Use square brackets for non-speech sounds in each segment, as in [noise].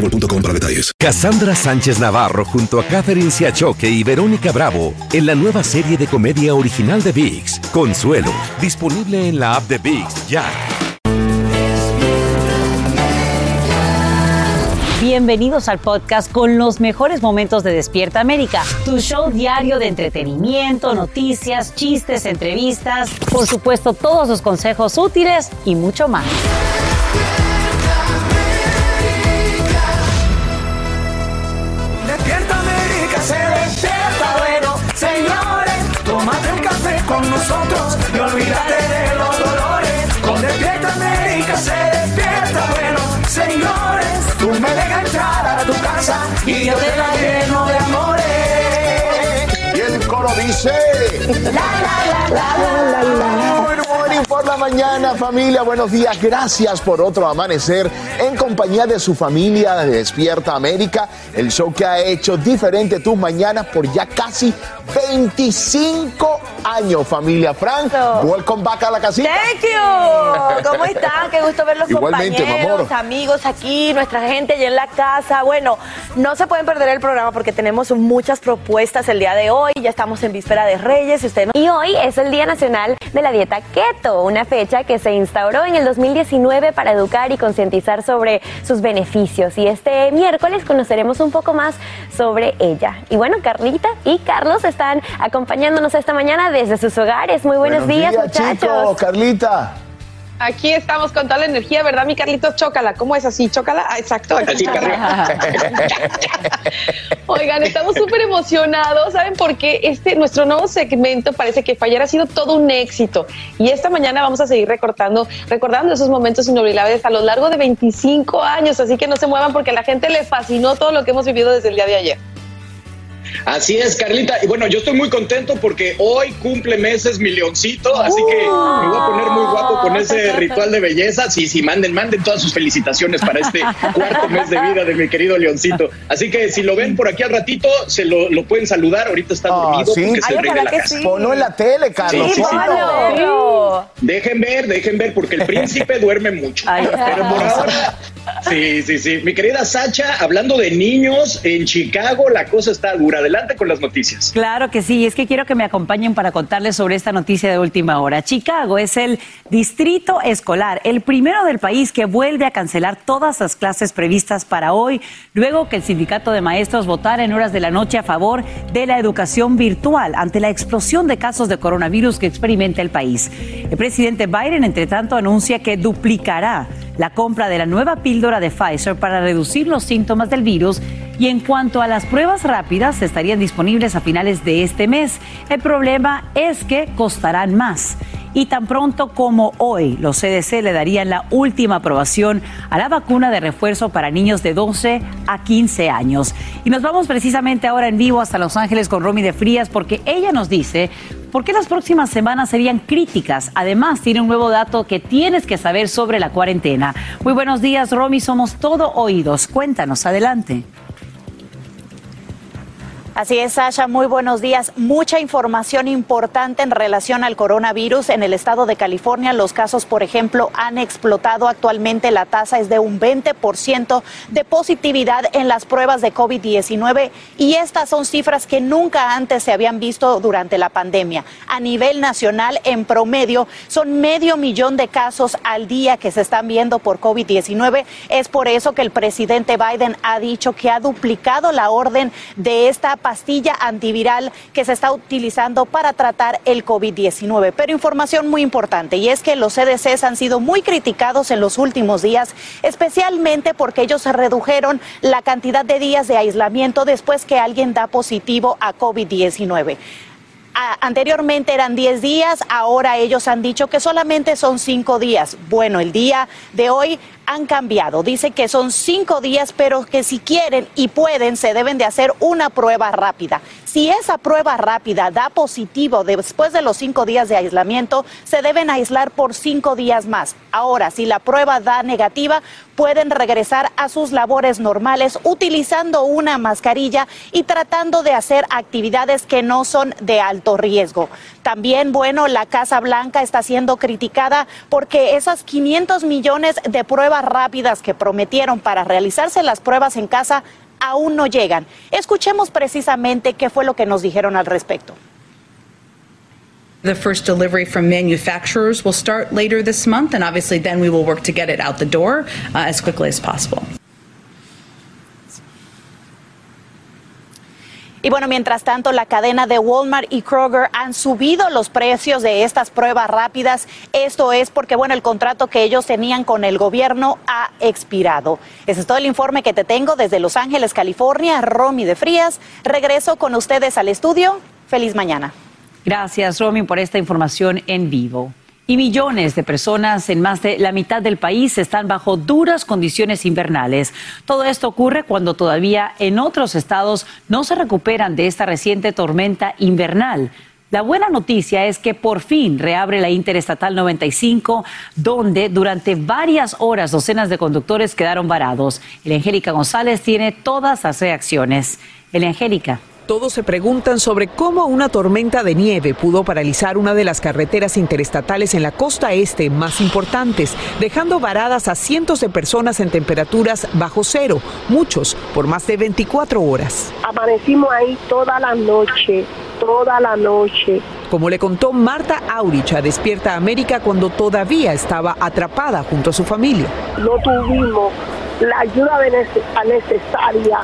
boostmobile.com para detalles. Cassandra Sánchez Navarro junto a Catherine Siachoque y Verónica Bravo en la nueva serie de comedia original de VIX, Consuelo, disponible en la app de VIX ya. Bienvenidos al podcast con los mejores momentos de Despierta América, tu show diario de entretenimiento, noticias, chistes, entrevistas, por supuesto todos los consejos útiles y mucho más. Nosotros y olvídate de los dolores. Con Despierta América, se despierta bueno, señores. Tú me dejas entrar a tu casa y yo te la lleno de amores. Y el coro dice. La, la, la, la, la, la. Good morning por la mañana, familia. Buenos días. Gracias por otro amanecer en compañía de su familia de Despierta América. El show que ha hecho diferente tus mañanas por ya casi 25 años, familia. Frank, welcome back a la casita. Thank you. ¿Cómo están? Qué gusto verlos Igualmente, mi amor. compañeros, amigos aquí, nuestra gente allá en la casa. Bueno, no se pueden perder el programa porque tenemos muchas propuestas el día de hoy. Ya estamos en víspera de Reyes. Usted no- Y hoy es el Día Nacional de la Dieta Keto, una fecha que se instauró en el 2019 para educar y concientizar sobre sus beneficios. Y este miércoles conoceremos un poco más sobre ella. Y bueno, Carlita y Carlos están acompañándonos esta mañana desde sus hogares. Muy buenos, días, muchachos. chicos. Carlita. Aquí estamos con toda la energía, ¿verdad, mi Carlitos? Chócala. ¿Cómo es así? Chócala. Ah, exacto. Así, [laughs] Oigan, estamos súper emocionados. ¿Saben por qué? Este, nuestro nuevo segmento parece que fallar ha sido todo un éxito. Y esta mañana vamos a seguir recordando, recordando esos momentos inolvidables a lo largo de 25 años. Así que no se muevan porque a la gente le fascinó todo lo que hemos vivido desde el día de ayer. Así es, Carlita. Y bueno, yo estoy muy contento porque hoy cumple meses mi leoncito, así que me voy a poner muy guapo con ese ritual de belleza. Sí, sí, manden, manden todas sus felicitaciones para este [laughs] cuarto mes de vida de mi querido leoncito. Así que si lo ven por aquí al ratito, se lo, lo pueden saludar. Ahorita está dormido sí. porque es el Ay, rey de ojalá la casa. sí. Ponlo en la tele, Carlos. Sí, sí, sí. ponlo. Dejen ver, dejen ver, porque el príncipe duerme mucho. Pero por ahora, sí, sí, sí. Mi querida Sacha, hablando de niños, en Chicago la cosa está dura. Adelante con las noticias. Claro que sí, es que quiero que me acompañen para contarles sobre esta noticia de última hora. Chicago es el distrito escolar, el primero del país que vuelve a cancelar todas las clases previstas para hoy, luego que el sindicato de maestros votara en horas de la noche a favor de la educación virtual ante la explosión de casos de coronavirus que experimenta el país. El presidente Biden, entre tanto, anuncia que duplicará la compra de la nueva píldora de Pfizer para reducir los síntomas del virus y en cuanto a las pruebas rápidas estarían disponibles a finales de este mes. El problema es que costarán más. Y tan pronto como hoy, los CDC le darían la última aprobación a la vacuna de refuerzo para niños de 12 a 15 años. Y nos vamos precisamente ahora en vivo hasta Los Ángeles con Romy de Frías porque ella nos dice por qué las próximas semanas serían críticas. Además, tiene un nuevo dato que tienes que saber sobre la cuarentena. Muy buenos días, Romy. Somos todo oídos. Cuéntanos, adelante. Así es, Sasha, muy buenos días. Mucha información importante en relación al coronavirus. En el estado de California, los casos, por ejemplo, han explotado. Actualmente la tasa es de un 20% de positividad en las pruebas de COVID-19 y estas son cifras que nunca antes se habían visto durante la pandemia. A nivel nacional, en promedio, son medio millón de casos al día que se están viendo por COVID-19. Es por eso que el presidente Biden ha dicho que ha duplicado la orden de esta pastilla antiviral que se está utilizando para tratar el COVID-19. Pero información muy importante y es que los CDCs han sido muy criticados en los últimos días, especialmente porque ellos redujeron la cantidad de días de aislamiento después que alguien da positivo a COVID-19 anteriormente eran 10 días, ahora ellos han dicho que solamente son 5 días. Bueno, el día de hoy han cambiado. Dice que son 5 días, pero que si quieren y pueden, se deben de hacer una prueba rápida. Si esa prueba rápida da positivo después de los 5 días de aislamiento, se deben aislar por 5 días más. Ahora, si la prueba da negativa, pueden regresar a sus labores normales utilizando una mascarilla y tratando de hacer actividades que no son de alto riesgo. También, bueno, la Casa Blanca está siendo criticada porque esas 500 millones de pruebas rápidas que prometieron para realizarse las pruebas en casa aún no llegan. Escuchemos precisamente qué fue lo que nos dijeron al respecto. The first delivery from manufacturers will start later this month, and obviously, then we will work to get it out the door uh, as quickly as possible. Y bueno, mientras tanto, la cadena de Walmart y Kroger han subido los precios de estas pruebas rápidas. Esto es porque, bueno, el contrato que ellos tenían con el gobierno ha expirado. Ese es todo el informe que te tengo desde Los Ángeles, California. Romy de Frías. Regreso con ustedes al estudio. Feliz mañana. Gracias, Romy, por esta información en vivo. Y millones de personas en más de la mitad del país están bajo duras condiciones invernales. Todo esto ocurre cuando todavía en otros estados no se recuperan de esta reciente tormenta invernal. La buena noticia es que por fin reabre la Interestatal 95, donde durante varias horas docenas de conductores quedaron varados. El Angélica González tiene todas las reacciones. El Angélica. Todos se preguntan sobre cómo una tormenta de nieve pudo paralizar una de las carreteras interestatales en la costa este más importantes, dejando varadas a cientos de personas en temperaturas bajo cero, muchos por más de 24 horas. Amanecimos ahí toda la noche, toda la noche. Como le contó Marta Aurich a Despierta América cuando todavía estaba atrapada junto a su familia. No tuvimos la ayuda necesaria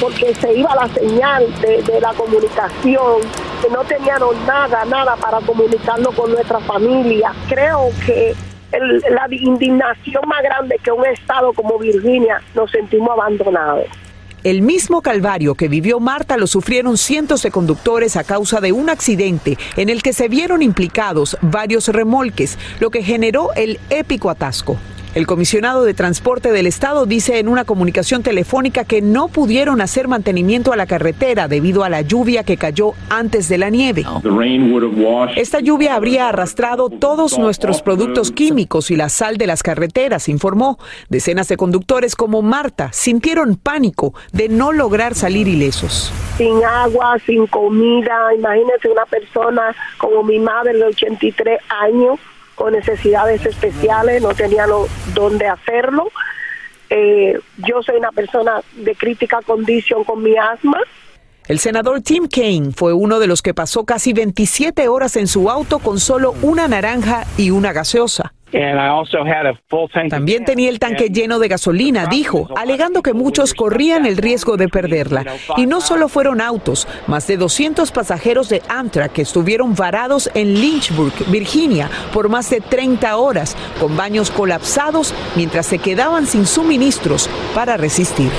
porque se iba la señal de, la comunicación, que no teníamos nada, nada para comunicarnos con nuestra familia. Creo que la indignación más grande que un estado como Virginia nos sentimos abandonados. El mismo calvario que vivió Marta lo sufrieron cientos de conductores a causa de un accidente en el que se vieron implicados varios remolques, lo que generó el épico atasco. El comisionado de transporte del estado dice en una comunicación telefónica que no pudieron hacer mantenimiento a la carretera debido a la lluvia que cayó antes de la nieve. Esta lluvia habría arrastrado todos nuestros productos químicos y la sal de las carreteras, informó. Decenas de conductores como Marta sintieron pánico de no lograr salir ilesos. Sin agua, sin comida, imagínense una persona como mi madre de 83 años con necesidades especiales, no tenían dónde hacerlo. Eh, yo soy una persona de crítica condición con mi asma. El senador Tim Kaine fue uno de los que pasó casi 27 horas en su auto con solo una naranja y una gaseosa. También tenía el tanque lleno de gasolina, dijo, alegando que muchos corrían el riesgo de perderla. Y no solo fueron autos, más de 200 pasajeros de Amtrak que estuvieron varados en Lynchburg, Virginia, por más de 30 horas, con baños colapsados mientras se quedaban sin suministros para resistir.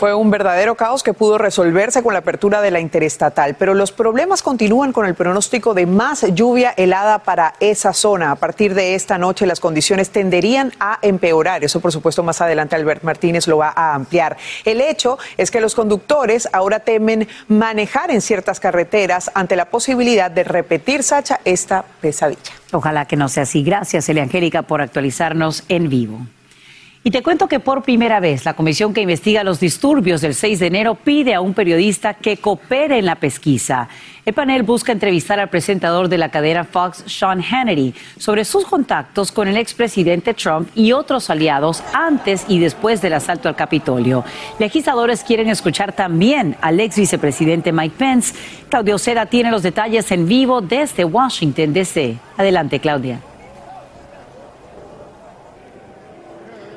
Fue un verdadero caos que pudo resolverse con la apertura de la interestatal, pero los problemas continúan con el pronóstico de más lluvia helada para esa zona. A partir de esta noche las condiciones tenderían a empeorar. Eso, por supuesto, más adelante Albert Martínez lo va a ampliar. El hecho es que los conductores ahora temen manejar en ciertas carreteras ante la posibilidad de repetir, Sacha, esta pesadilla. Ojalá que no sea así. Gracias, Eliangélica, por actualizarnos en vivo. Y te cuento que por primera vez la comisión que investiga los disturbios del 6 de enero pide a un periodista que coopere en la pesquisa. El panel busca entrevistar al presentador de la cadena Fox, Sean Hannity, sobre sus contactos con el expresidente Trump y otros aliados antes y después del asalto al Capitolio. Legisladores quieren escuchar también al ex vicepresidente Mike Pence. Claudio Seda tiene los detalles en vivo desde Washington, D.C. Adelante, Claudia.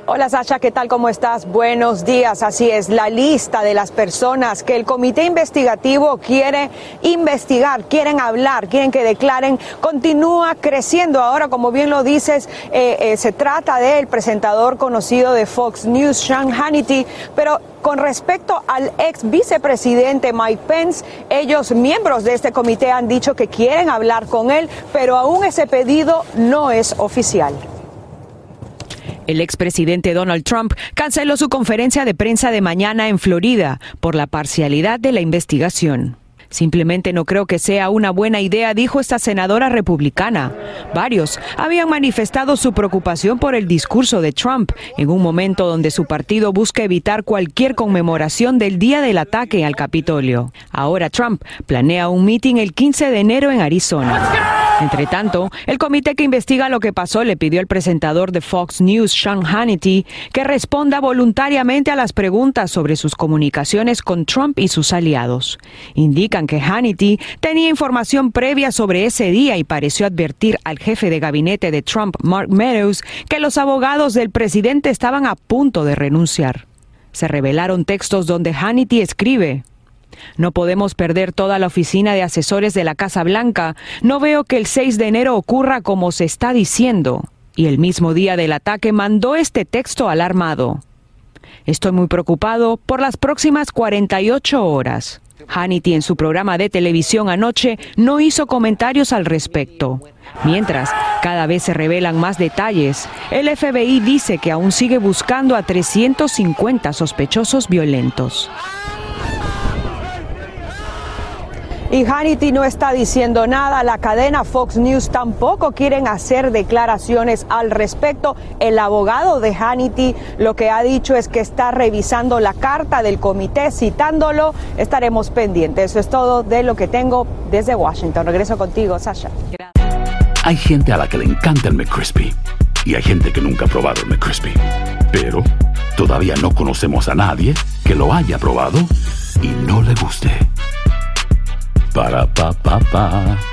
Hola Sasha, ¿qué tal? ¿Cómo estás? Buenos días. Así es, la lista de las personas que el comité investigativo quiere investigar, quieren hablar, quieren que declaren, continúa creciendo. Ahora, como bien lo dices, eh, eh, se trata del presentador conocido de Fox News, Sean Hannity, pero con respecto al ex vicepresidente Mike Pence, ellos, miembros de este comité, han dicho que quieren hablar con él, pero aún ese pedido no es oficial. El expresidente Donald Trump canceló su conferencia de prensa de mañana en Florida por la parcialidad de la investigación. Simplemente no creo que sea una buena idea, dijo esta senadora republicana. Varios habían manifestado su preocupación por el discurso de Trump en un momento donde su partido busca evitar cualquier conmemoración del día del ataque al Capitolio. Ahora Trump planea un mitin el 15 de enero en Arizona. Entre tanto, el comité que investiga lo que pasó le pidió al presentador de Fox News, Sean Hannity, que responda voluntariamente a las preguntas sobre sus comunicaciones con Trump y sus aliados. Indican que Hannity tenía información previa sobre ese día y pareció advertir al jefe de gabinete de Trump, Mark Meadows, que los abogados del presidente estaban a punto de renunciar. Se revelaron textos donde Hannity escribe, no podemos perder toda la oficina de asesores de la Casa Blanca. No veo que el 6 de enero ocurra como se está diciendo. Y el mismo día del ataque mandó este texto alarmado. Estoy muy preocupado por las próximas 48 horas. Hannity en su programa de televisión anoche no hizo comentarios al respecto. Mientras, cada vez se revelan más detalles. El FBI dice que aún sigue buscando a 350 sospechosos violentos. Y Hannity no está diciendo nada, la cadena Fox News tampoco quieren hacer declaraciones al respecto. El abogado de Hannity lo que ha dicho es que está revisando la carta del comité, citándolo. Estaremos pendientes. Eso es todo de lo que tengo desde Washington. Regreso contigo, Sasha. Hay gente a la que le encanta el McCrispy y hay gente que nunca ha probado el McCrispy. Pero todavía no conocemos a nadie que lo haya probado y no le guste. Para pa pa pa.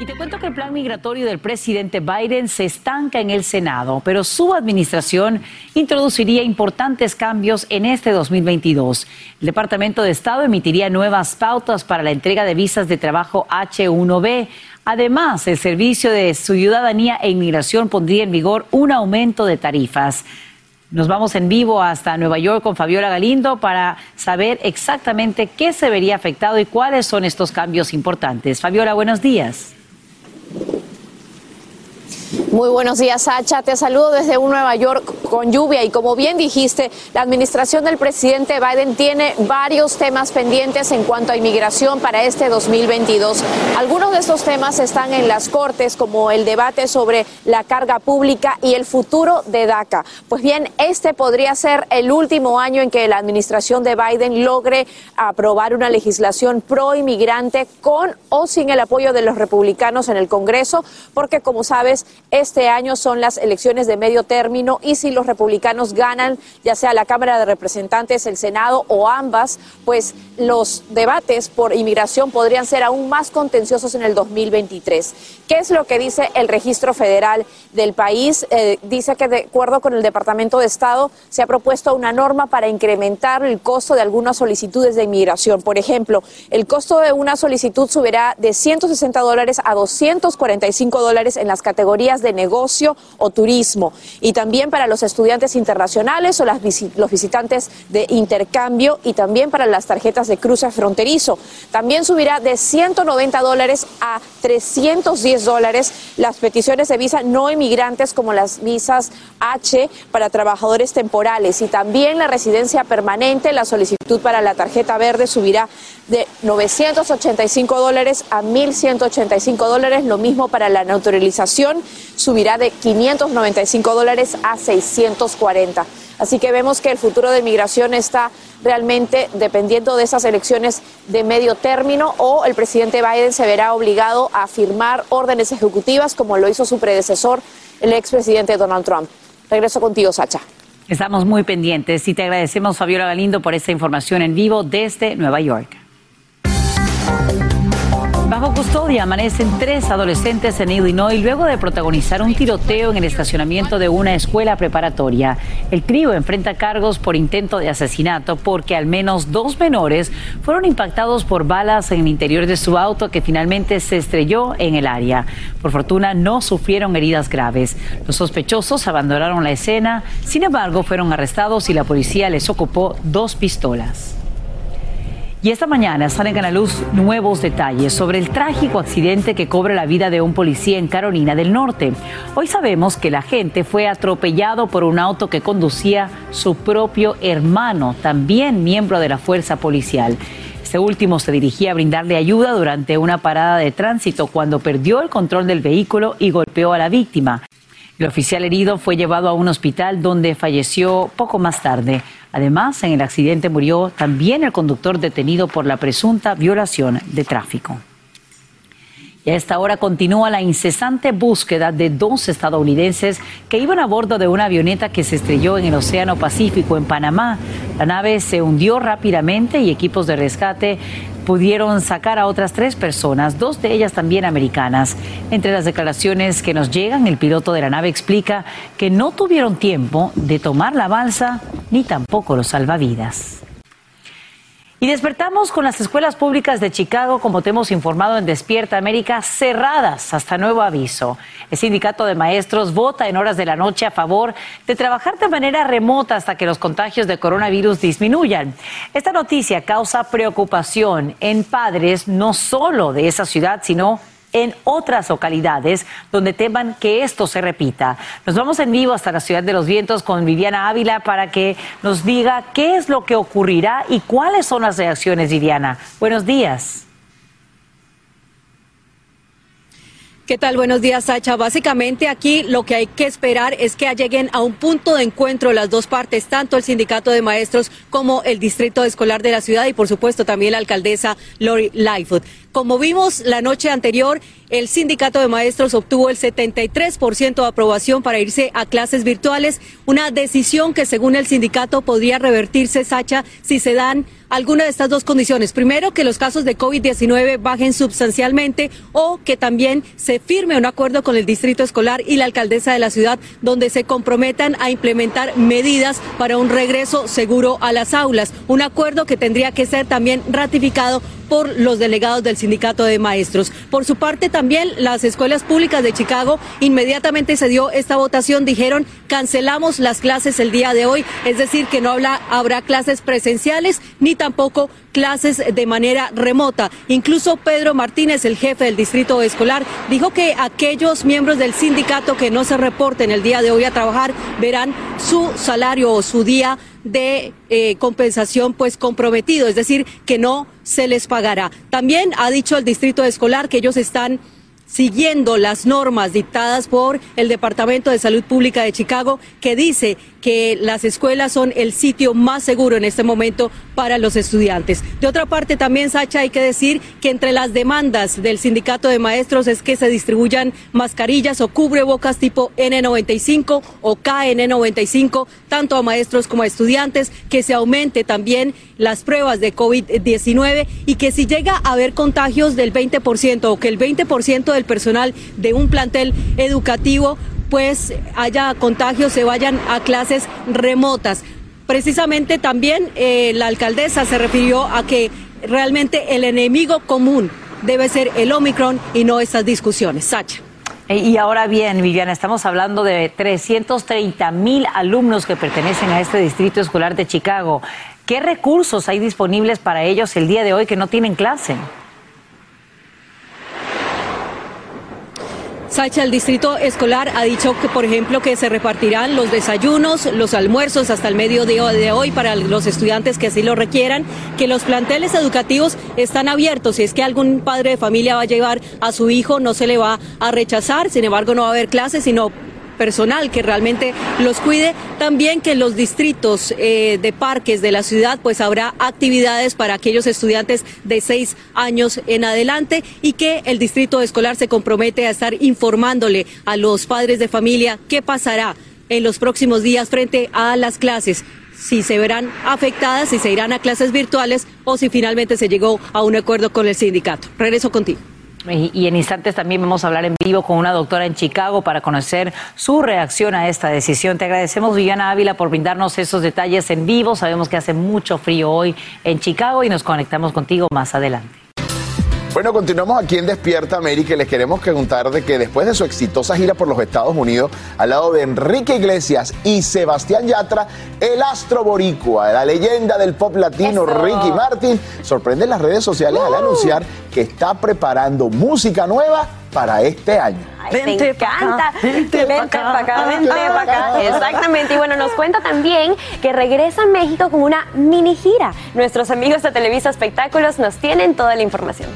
Y te cuento que el plan migratorio del presidente Biden se estanca en el Senado, pero su administración introduciría importantes cambios en este 2022. El Departamento de Estado emitiría nuevas pautas para la entrega de visas de trabajo H1B. Además, el Servicio de Ciudadanía e Inmigración pondría en vigor un aumento de tarifas. Nos vamos en vivo hasta Nueva York con Fabiola Galindo para saber exactamente qué se vería afectado y cuáles son estos cambios importantes. Fabiola, buenos días. Muy buenos días, Sacha. Te saludo desde un Nueva York con lluvia y como bien dijiste, la administración del presidente Biden tiene varios temas pendientes en cuanto a inmigración para este 2022. Algunos de estos temas están en las Cortes, como el debate sobre la carga pública y el futuro de DACA. Pues bien, este podría ser el último año en que la administración de Biden logre aprobar una legislación pro inmigrante con o sin el apoyo de los republicanos en el Congreso, porque como sabes, este año son las elecciones de medio término y si los republicanos ganan, ya sea la Cámara de Representantes, el Senado o ambas, pues los debates por inmigración podrían ser aún más contenciosos en el 2023. ¿Qué es lo que dice el registro federal del país? Eh, dice que de acuerdo con el Departamento de Estado se ha propuesto una norma para incrementar el costo de algunas solicitudes de inmigración. Por ejemplo, el costo de una solicitud subirá de 160 dólares a 245 dólares en las categorías de negocio o turismo y también para los estudiantes internacionales o las, los visitantes de intercambio y también para las tarjetas de cruce fronterizo. También subirá de 190 dólares a 310 dólares las peticiones de visa no inmigrantes como las visas H para trabajadores temporales y también la residencia permanente, la solicitud para la tarjeta verde subirá de 985 dólares a 1.185 dólares, lo mismo para la naturalización subirá de 595 dólares a 640. Así que vemos que el futuro de migración está realmente dependiendo de esas elecciones de medio término o el presidente Biden se verá obligado a firmar órdenes ejecutivas como lo hizo su predecesor, el expresidente Donald Trump. Regreso contigo, Sacha. Estamos muy pendientes y te agradecemos, Fabiola Galindo, por esta información en vivo desde Nueva York. Bajo custodia amanecen tres adolescentes en Illinois luego de protagonizar un tiroteo en el estacionamiento de una escuela preparatoria. El trío enfrenta cargos por intento de asesinato porque al menos dos menores fueron impactados por balas en el interior de su auto que finalmente se estrelló en el área. Por fortuna no sufrieron heridas graves. Los sospechosos abandonaron la escena, sin embargo fueron arrestados y la policía les ocupó dos pistolas. Y esta mañana salen a la luz nuevos detalles sobre el trágico accidente que cobra la vida de un policía en Carolina del Norte. Hoy sabemos que el agente fue atropellado por un auto que conducía su propio hermano, también miembro de la fuerza policial. Este último se dirigía a brindarle ayuda durante una parada de tránsito cuando perdió el control del vehículo y golpeó a la víctima. El oficial herido fue llevado a un hospital donde falleció poco más tarde. Además, en el accidente murió también el conductor detenido por la presunta violación de tráfico. Y a esta hora continúa la incesante búsqueda de dos estadounidenses que iban a bordo de una avioneta que se estrelló en el Océano Pacífico en Panamá. La nave se hundió rápidamente y equipos de rescate pudieron sacar a otras tres personas, dos de ellas también americanas. Entre las declaraciones que nos llegan, el piloto de la nave explica que no tuvieron tiempo de tomar la balsa ni tampoco los salvavidas. Y despertamos con las escuelas públicas de Chicago, como te hemos informado en Despierta América, cerradas hasta nuevo aviso. El sindicato de maestros vota en horas de la noche a favor de trabajar de manera remota hasta que los contagios de coronavirus disminuyan. Esta noticia causa preocupación en padres no solo de esa ciudad, sino en otras localidades donde teman que esto se repita. Nos vamos en vivo hasta la ciudad de los vientos con Viviana Ávila para que nos diga qué es lo que ocurrirá y cuáles son las reacciones, Viviana. Buenos días. ¿Qué tal? Buenos días, Sacha. Básicamente aquí lo que hay que esperar es que lleguen a un punto de encuentro las dos partes, tanto el sindicato de maestros como el distrito escolar de la ciudad y por supuesto también la alcaldesa Lori Lightfoot. Como vimos la noche anterior, el sindicato de maestros obtuvo el 73% de aprobación para irse a clases virtuales, una decisión que según el sindicato podría revertirse, Sacha, si se dan alguna de estas dos condiciones. Primero, que los casos de COVID-19 bajen sustancialmente o que también se firme un acuerdo con el distrito escolar y la alcaldesa de la ciudad donde se comprometan a implementar medidas para un regreso seguro a las aulas. Un acuerdo que tendría que ser también ratificado por los delegados del sindicato de maestros. Por su parte, también las escuelas públicas de Chicago inmediatamente se dio esta votación, dijeron cancelamos las clases el día de hoy, es decir, que no habrá clases presenciales ni tampoco clases de manera remota. Incluso Pedro Martínez, el jefe del distrito escolar, dijo que aquellos miembros del sindicato que no se reporten el día de hoy a trabajar verán su salario o su día de eh, compensación pues comprometido, es decir, que no se les pagará. También ha dicho el distrito escolar que ellos están siguiendo las normas dictadas por el Departamento de Salud Pública de Chicago, que dice que las escuelas son el sitio más seguro en este momento para los estudiantes. De otra parte, también, Sacha, hay que decir que entre las demandas del sindicato de maestros es que se distribuyan mascarillas o cubrebocas tipo N95 o KN95, tanto a maestros como a estudiantes, que se aumente también las pruebas de COVID-19 y que si llega a haber contagios del 20% o que el 20% del personal de un plantel educativo pues haya contagios, se vayan a clases remotas. Precisamente también eh, la alcaldesa se refirió a que realmente el enemigo común debe ser el Omicron y no estas discusiones. Sacha. Eh, y ahora bien, Viviana, estamos hablando de 330 mil alumnos que pertenecen a este distrito escolar de Chicago. ¿Qué recursos hay disponibles para ellos el día de hoy que no tienen clase? Sacha, el distrito escolar ha dicho que, por ejemplo, que se repartirán los desayunos, los almuerzos hasta el mediodía de hoy para los estudiantes que así lo requieran, que los planteles educativos están abiertos. Si es que algún padre de familia va a llevar a su hijo, no se le va a rechazar, sin embargo, no va a haber clases, sino personal que realmente los cuide. También que en los distritos eh, de parques de la ciudad pues habrá actividades para aquellos estudiantes de seis años en adelante y que el distrito escolar se compromete a estar informándole a los padres de familia qué pasará en los próximos días frente a las clases si se verán afectadas, si se irán a clases virtuales o si finalmente se llegó a un acuerdo con el sindicato. Regreso contigo. Y, en instantes también vamos a hablar en vivo con una doctora en Chicago para conocer su reacción a esta decisión. Te agradecemos, Viviana Ávila, por brindarnos esos detalles en vivo. Sabemos que hace mucho frío hoy en Chicago y nos conectamos contigo más adelante. Bueno, continuamos aquí en Despierta América y les queremos preguntar de que después de su exitosa gira por los Estados Unidos, al lado de Enrique Iglesias y Sebastián Yatra, el astro boricua, la leyenda del pop latino Ricky Martin, sorprende en las redes sociales al anunciar que está preparando música nueva para este año. vente me encanta. Vente, para acá, vente para acá. [laughs] Exactamente. Y bueno, nos cuenta también que regresa a México con una mini gira. Nuestros amigos de Televisa Espectáculos nos tienen toda la información.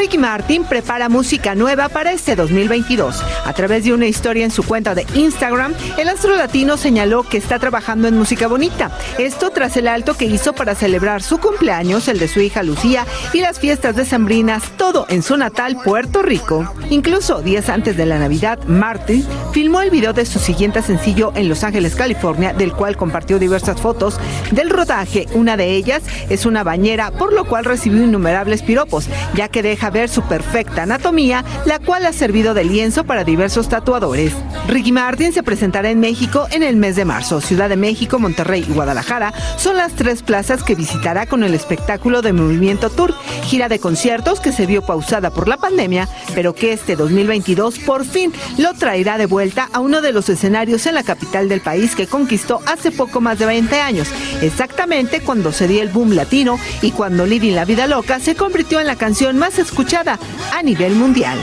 Ricky Martin prepara música nueva para este 2022. A través de una historia en su cuenta de Instagram, el astro latino señaló que está trabajando en música bonita. Esto tras el alto que hizo para celebrar su cumpleaños, el de su hija Lucía y las fiestas decembrinas, todo en su natal Puerto Rico. Incluso días antes de la Navidad, Martin filmó el video de su siguiente sencillo en Los Ángeles, California, del cual compartió diversas fotos del rodaje. Una de ellas es una bañera, por lo cual recibió innumerables piropos, ya que deja ver su perfecta anatomía, la cual ha servido de lienzo para diversos tatuadores. Ricky Martin se presentará en México en el mes de marzo. Ciudad de México, Monterrey y Guadalajara son las tres plazas que visitará con el espectáculo de Movimiento Tour, gira de conciertos que se vio pausada por la pandemia, pero que este 2022 por fin lo traerá de vuelta a uno de los escenarios en la capital del país que conquistó hace poco más de 20 años, exactamente cuando se dio el boom latino y cuando Living la Vida Loca se convirtió en la canción más escuchada escuchada a nivel mundial.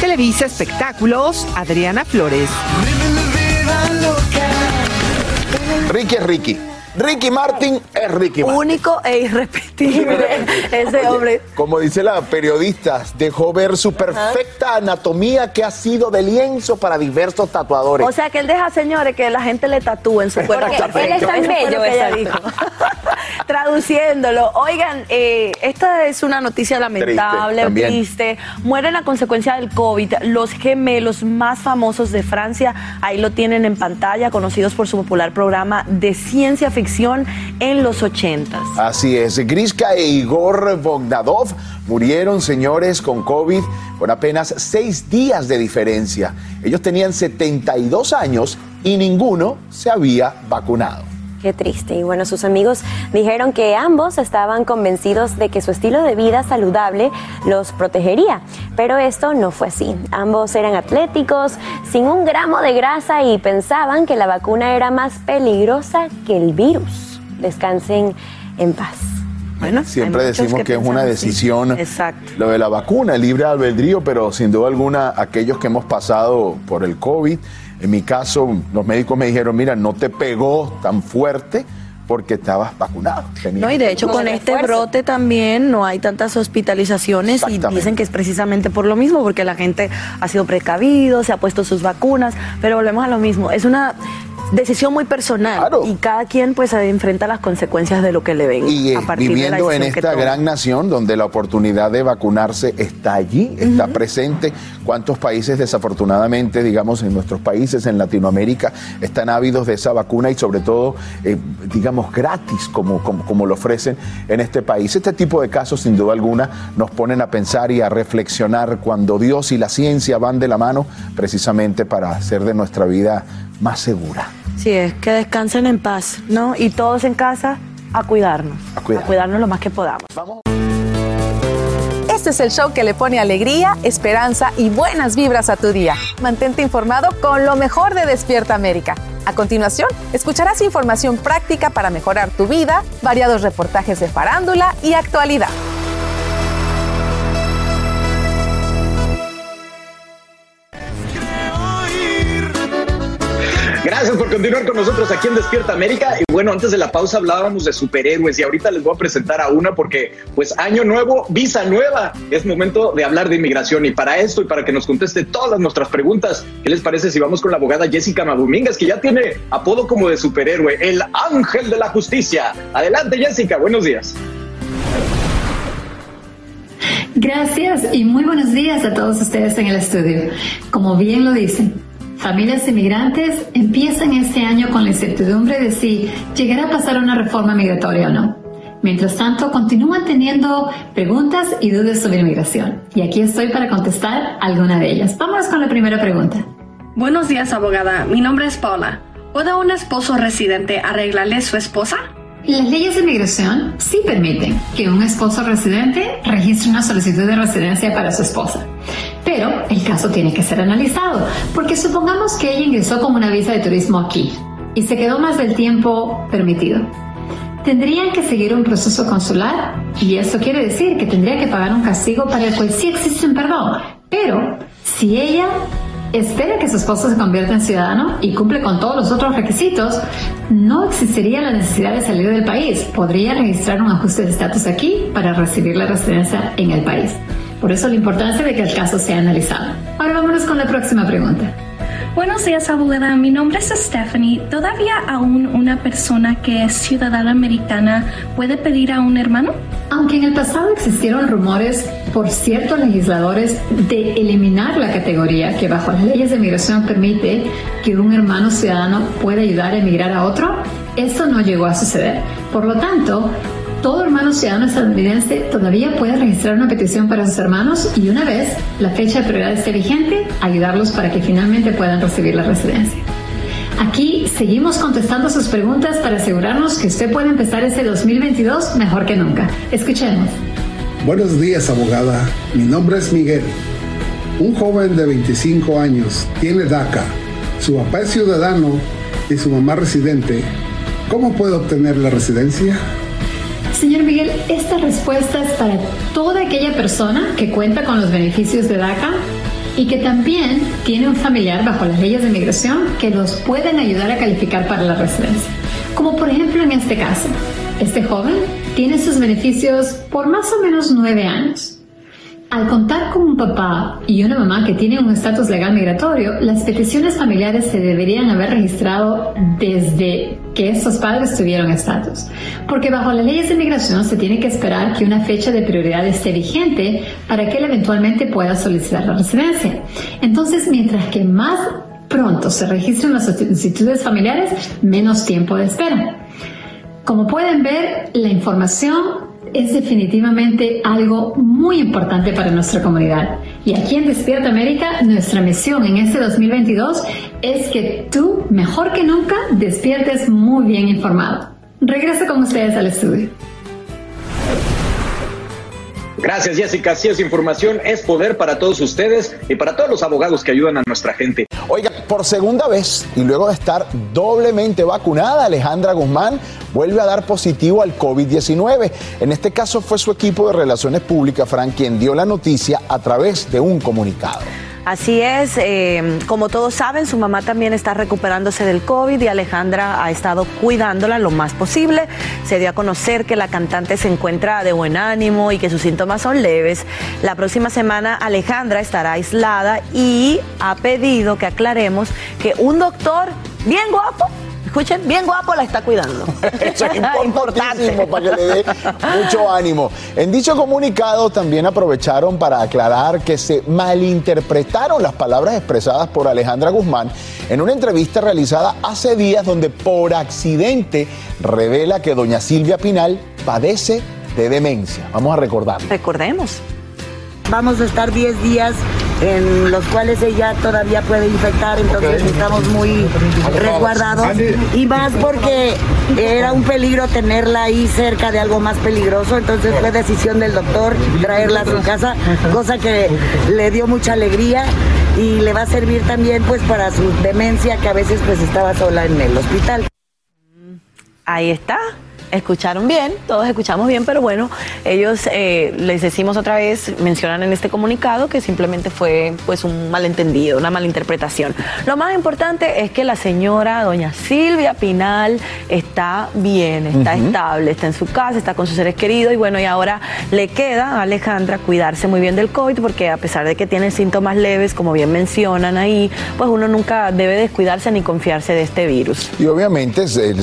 Televisa Espectáculos, Adriana Flores. Ricky es Ricky. Ricky Martin es Ricky Martin. Único e irrepetible [laughs] ese hombre. Como dice la periodista, dejó ver su perfecta anatomía que ha sido de lienzo para diversos tatuadores. O sea que él deja, señores, que la gente le tatúe en su cuerpo. Él es tan bello, ella dijo. [laughs] Traduciéndolo. Oigan, eh, esta es una noticia lamentable, triste, Mueren a consecuencia del COVID los gemelos más famosos de Francia. Ahí lo tienen en pantalla, conocidos por su popular programa de ciencia ficción en los 80. Así es, Griska e Igor Bogdadov murieron, señores, con COVID con apenas seis días de diferencia. Ellos tenían 72 años y ninguno se había vacunado. Qué triste. Y bueno, sus amigos dijeron que ambos estaban convencidos de que su estilo de vida saludable los protegería. Pero esto no fue así. Ambos eran atléticos, sin un gramo de grasa y pensaban que la vacuna era más peligrosa que el virus. Descansen en paz. Bueno, siempre decimos que, es una decisión, lo de la vacuna, libre albedrío, pero sin duda alguna aquellos que hemos pasado por el COVID, en mi caso, los médicos me dijeron, mira, no te pegó tan fuerte porque estabas vacunado. No, y de hecho con este brote también no hay tantas hospitalizaciones y dicen que es precisamente por lo mismo, porque la gente ha sido precavido, se ha puesto sus vacunas, pero volvemos a lo mismo. Es una decisión muy personal y cada quien pues enfrenta las consecuencias de lo que le ven. Y viviendo en esta gran nación donde la oportunidad de vacunarse está allí, está presente. ¿Cuántos países desafortunadamente, digamos, en nuestros países, en Latinoamérica, están ávidos de esa vacuna y sobre todo, eh, digamos, gratis como, como, como lo ofrecen en este país? Este tipo de casos, sin duda alguna, nos ponen a pensar y a reflexionar cuando Dios y la ciencia van de la mano precisamente para hacer de nuestra vida más segura. Sí, es que descansen en paz, ¿no? Y todos en casa a cuidarnos, a, cuidarnos lo más que podamos. Vamos. Este es el show que le pone alegría, esperanza y buenas vibras a tu día. Mantente informado con lo mejor de Despierta América. A continuación, escucharás información práctica para mejorar tu vida, variados reportajes de farándula y actualidad. Gracias por continuar con nosotros aquí en Despierta América. Y bueno, antes de la pausa hablábamos de superhéroes y ahorita les voy a presentar a una porque pues año nuevo, visa nueva. Es momento de hablar de inmigración y para esto y para que nos conteste todas nuestras preguntas, ¿qué les parece si vamos con la abogada Jessica Mabumingas que ya tiene apodo como de superhéroe, el ángel de la justicia? Adelante Jessica, buenos días. Gracias y muy buenos días a todos ustedes en el estudio. Como bien lo dicen, Familias inmigrantes empiezan este año con la incertidumbre de si llegará a pasar una reforma migratoria o no. Mientras tanto, continúan teniendo preguntas y dudas sobre inmigración. Y aquí estoy para contestar alguna de ellas. Vamos con la primera pregunta. Buenos días, abogada. Mi nombre es Paula. ¿Puede un esposo residente arreglarle su esposa? Las leyes de inmigración sí permiten que un esposo residente registre una solicitud de residencia para su esposa. Pero el caso tiene que ser analizado, porque supongamos que ella ingresó como una visa de turismo aquí y se quedó más del tiempo permitido. Tendrían que seguir un proceso consular y eso quiere decir que tendría que pagar un castigo para el cual sí existe un perdón. Pero si ella espera que su esposo se convierta en ciudadano y cumple con todos los otros requisitos, no existiría la necesidad de salir del país. Podría registrar un ajuste de estatus aquí para recibir la residencia en el país. Por eso la importancia de que el caso sea analizado. Ahora vámonos con la próxima pregunta. Buenos días, abogada. Mi nombre es Stephanie. ¿Todavía aún una persona que es ciudadana americana puede pedir a un hermano? Aunque en el pasado existieron rumores por ciertos legisladores de eliminar la categoría que bajo las leyes de migración permite que un hermano ciudadano pueda ayudar a emigrar a otro, eso no llegó a suceder. Por lo tanto, todo hermano ciudadano estadounidense todavía puede registrar una petición para sus hermanos y una vez la fecha de prioridad esté vigente, ayudarlos para que finalmente puedan recibir la residencia. Aquí seguimos contestando sus preguntas para asegurarnos que usted puede empezar ese 2022 mejor que nunca. Escuchemos. Buenos días, abogada. Mi nombre es Miguel. Un joven de 25 años tiene DACA. Su papá es ciudadano y su mamá residente. ¿Cómo puede obtener la residencia? Señor Miguel, esta respuesta es para toda aquella persona que cuenta con los beneficios de DACA y que también tiene un familiar bajo las leyes de migración que los pueden ayudar a calificar para la residencia. Como por ejemplo en este caso, este joven tiene sus beneficios por más o menos nueve años. Al contar con un papá y una mamá que tienen un estatus legal migratorio, las peticiones familiares se deberían haber registrado desde que estos padres tuvieron estatus. Porque bajo las leyes de migración se tiene que esperar que una fecha de prioridad esté vigente para que él eventualmente pueda solicitar la residencia. Entonces, mientras que más pronto se registren las solicitudes familiares, menos tiempo de espera. Como pueden ver, la información es definitivamente algo muy importante para nuestra comunidad. Y aquí en Despierta América, nuestra misión en este 2022 es que tú, mejor que nunca, despiertes muy bien informado. Regreso con ustedes al estudio. Gracias, Jessica. Si es información, es poder para todos ustedes y para todos los abogados que ayudan a nuestra gente. Oiga, por segunda vez y luego de estar doblemente vacunada, Alejandra Guzmán vuelve a dar positivo al COVID-19. En este caso fue su equipo de Relaciones Públicas, Frank, quien dio la noticia a través de un comunicado. Así es, eh, como todos saben, su mamá también está recuperándose del COVID y Alejandra ha estado cuidándola lo más posible. Se dio a conocer que la cantante se encuentra de buen ánimo y que sus síntomas son leves. La próxima semana Alejandra estará aislada y ha pedido que aclaremos que un doctor bien guapo escuchen, bien guapo la está cuidando. [laughs] Eso es importantísimo para que le dé mucho ánimo. En dicho comunicado también aprovecharon para aclarar que se malinterpretaron las palabras expresadas por Alejandra Guzmán en una entrevista realizada hace días donde por accidente revela que doña Silvia Pinal padece de demencia. Vamos a recordar. Recordemos. Vamos a estar 10 días en los cuales ella todavía puede infectar, entonces estamos muy resguardados. Y más porque era un peligro tenerla ahí cerca de algo más peligroso, entonces fue decisión del doctor traerla a su casa, cosa que le dio mucha alegría y le va a servir también pues para su demencia que a veces pues estaba sola en el hospital. Ahí está escucharon bien, todos escuchamos bien, pero bueno, ellos eh, les decimos otra vez, mencionan en este comunicado que simplemente fue pues un malentendido, una malinterpretación. Lo más importante es que la señora doña Silvia Pinal está bien, está estable, está en su casa, está con sus seres queridos y bueno, y ahora le queda a Alejandra cuidarse muy bien del COVID porque a pesar de que tiene síntomas leves, como bien mencionan ahí, pues uno nunca debe descuidarse ni confiarse de este virus. Y obviamente se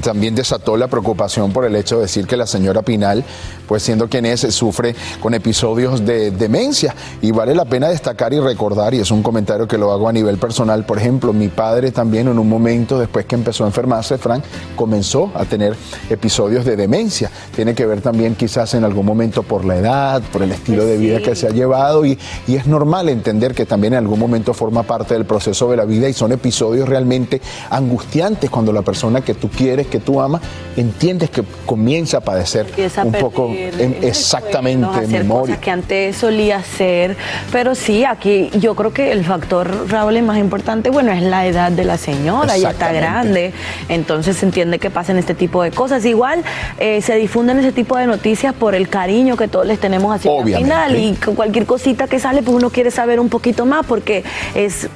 también desató la preocupación por el hecho de decir que la señora Pinal, pues siendo quien es, sufre con episodios de demencia. Y vale la pena destacar y recordar, y es un comentario que lo hago a nivel personal, por ejemplo, mi padre también en un momento después que empezó a enfermarse, Frank, comenzó a tener episodios de demencia. Tiene que ver también quizás en algún momento por la edad, por el estilo de vida que se ha llevado y, y es normal entender que también en algún momento forma parte del proceso de la vida y son episodios realmente angustiantes cuando la persona que tú quieres, que tú amas, entiendes que comienza a padecer un poco en, exactamente en memoria. que antes solía hacer, pero sí, aquí yo creo que el factor, Raúl, es más importante, bueno, es la edad de la señora, ya está grande, entonces se entiende que pasen este tipo de cosas. Igual eh, se difunden ese tipo de noticias por el cariño que todos les tenemos hacia el final y cualquier cosita que sale, pues uno quiere saber un poquito más porque es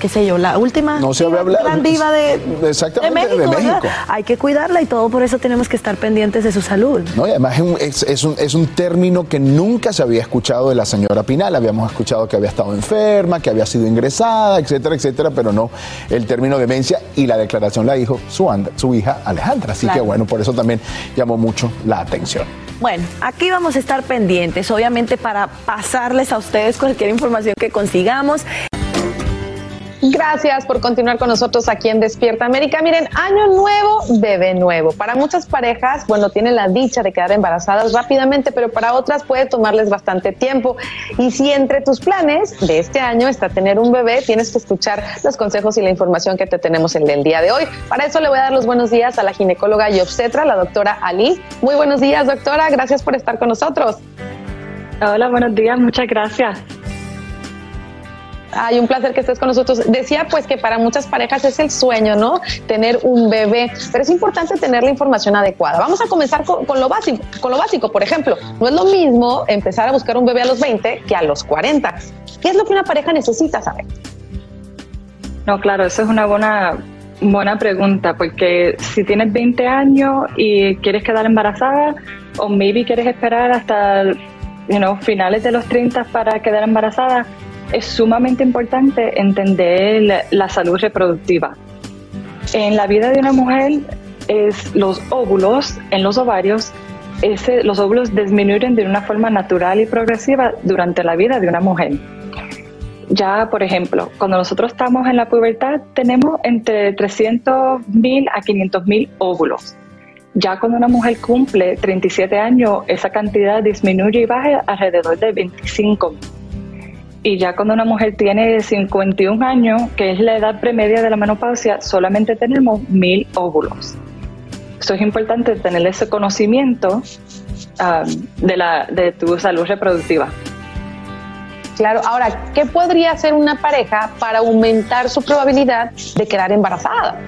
qué sé yo, la última no se gran diva de, exactamente, de México. Hay que cuidarla y todo por eso tenemos que estar pendientes de su salud. No, y además es un, es, un, término que nunca se había escuchado de la señora Pinal. Habíamos escuchado que había estado enferma, que había sido ingresada, etcétera, etcétera, pero no el término demencia y la declaración la dijo su, su hija Alejandra. Así que bueno, por eso también llamó mucho la atención. Bueno, aquí vamos a estar pendientes, obviamente para pasarles a ustedes cualquier información que consigamos. Gracias por continuar con nosotros aquí en Despierta América. Miren, año nuevo, bebé nuevo. Para muchas parejas, bueno, tienen la dicha de quedar embarazadas rápidamente, pero para otras puede tomarles bastante tiempo. Y si entre tus planes de este año está tener un bebé, tienes que escuchar los consejos y la información que te tenemos en el día de hoy. Para eso le voy a dar los buenos días a la ginecóloga y obstetra, la doctora Ali. Muy buenos días, doctora. Gracias por estar con nosotros. Hola, buenos días. Muchas gracias. Ay, un placer que estés con nosotros. Decía pues que para muchas parejas es el sueño, ¿no? Tener un bebé, pero es importante tener la información adecuada. Vamos a comenzar con, lo básico, con lo básico, por ejemplo, no es lo mismo empezar a buscar un bebé a los 20 que a los 40. ¿Qué es lo que una pareja necesita saber? No, claro, eso es una buena buena pregunta, porque si tienes 20 años y quieres quedar embarazada o maybe quieres esperar hasta you know, finales de los 30 para quedar embarazada, es sumamente importante entender la salud reproductiva. En la vida de una mujer es los óvulos en los ovarios, ese, los óvulos disminuyen de una forma natural y progresiva durante la vida de una mujer. Ya, por ejemplo, cuando nosotros estamos en la pubertad tenemos entre 300.000 a 500.000 óvulos. Ya cuando una mujer cumple 37 años, esa cantidad disminuye y baja alrededor de 25 y ya cuando una mujer tiene 51 años, que es la edad premedia de la menopausia, solamente tenemos mil óvulos. Eso es importante tener ese conocimiento um, de, la, de tu salud reproductiva. Claro, ahora, ¿qué podría hacer una pareja para aumentar su probabilidad de quedar embarazada?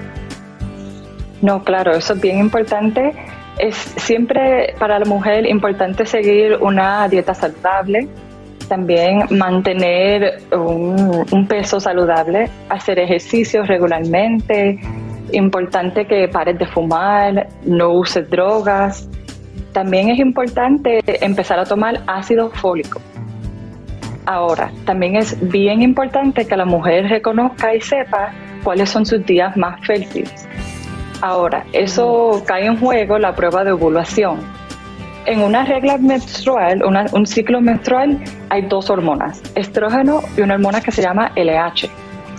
No, claro, eso es bien importante. Es siempre para la mujer importante seguir una dieta saludable, también mantener un, peso saludable, hacer ejercicios regularmente, importante que pares de fumar, no uses drogas. También es importante empezar a tomar ácido fólico. Ahora, también es bien importante que la mujer reconozca y sepa cuáles son sus días más fértiles. Ahora, eso cae en juego la prueba de ovulación en una regla menstrual, un ciclo menstrual, hay dos hormonas, estrógeno y una hormona que se llama LH.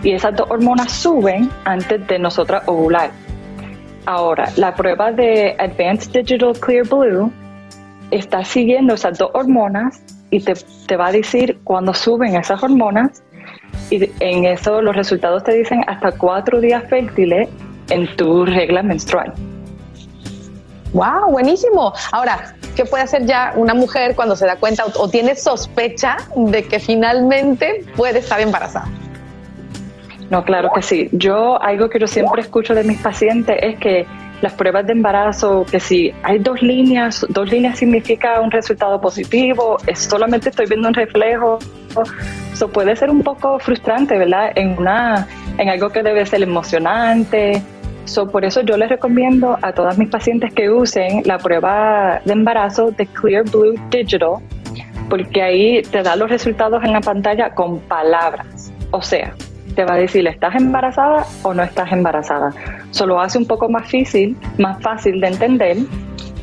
Y esas dos hormonas suben antes de nosotras ovular. Ahora, la prueba de Advanced Digital Clear Blue está siguiendo esas dos hormonas y te, te va a decir cuándo suben esas hormonas y en eso los resultados te dicen hasta cuatro días fértiles en tu regla menstrual. ¡Wow! Buenísimo. Ahora, ¿qué puede hacer ya una mujer cuando se da cuenta o, tiene sospecha de que finalmente puede estar embarazada? No, claro que sí. Yo, algo que yo siempre escucho de mis pacientes es que las pruebas de embarazo, que si hay dos líneas, dos líneas significa un resultado positivo, es solamente estoy viendo un reflejo. Eso puede ser un poco frustrante, ¿verdad? En, una, en algo que debe ser emocionante, por eso yo les recomiendo a todas mis pacientes que usen la prueba de embarazo de Clear Blue Digital, porque ahí te da los resultados en la pantalla con palabras. O sea, te va a decir, ¿estás embarazada o no estás embarazada? Solo hace un poco más difícil, más fácil de entender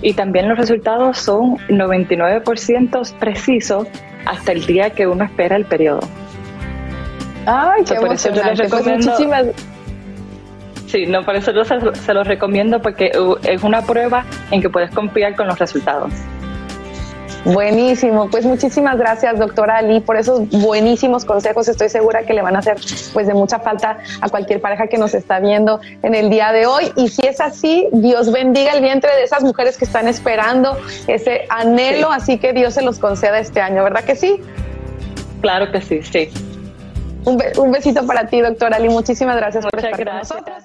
y también los resultados son 99% precisos hasta el día que uno espera el periodo. Ay, qué por eso yo les pues recomiendo. Sí, no, por eso yo se, se los recomiendo porque uh, es una prueba en que puedes confiar con los resultados. Buenísimo, pues muchísimas gracias, doctora Ali, por esos buenísimos consejos. Estoy segura que le van a hacer pues de mucha falta a cualquier pareja que nos está viendo en el día de hoy. Y si es así, Dios bendiga el vientre de esas mujeres que están esperando ese anhelo, así que Dios se los conceda este año, ¿verdad que sí? Claro que sí, sí. Un, besito para ti, doctora Ali. Muchísimas gracias por estar con nosotros.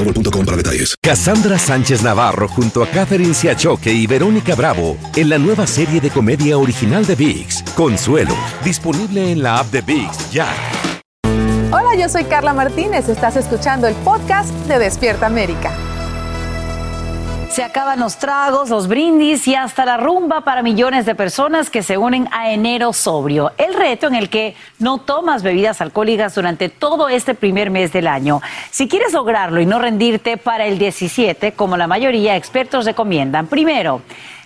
boostmobile.com para detalles. Cassandra Sánchez Navarro junto a Catherine Siachoque y Verónica Bravo en la nueva serie de comedia original de VIX, Consuelo, disponible en la app de VIX ya. Hola, yo soy Carla Martínez. Estás escuchando el podcast de Despierta América. Se acaban los tragos, los brindis y hasta la rumba para millones de personas que se unen a enero sobrio. El reto en el que no tomas bebidas alcohólicas durante todo este primer mes del año. Si quieres lograrlo y no rendirte para el 17, como la mayoría expertos recomiendan, primero,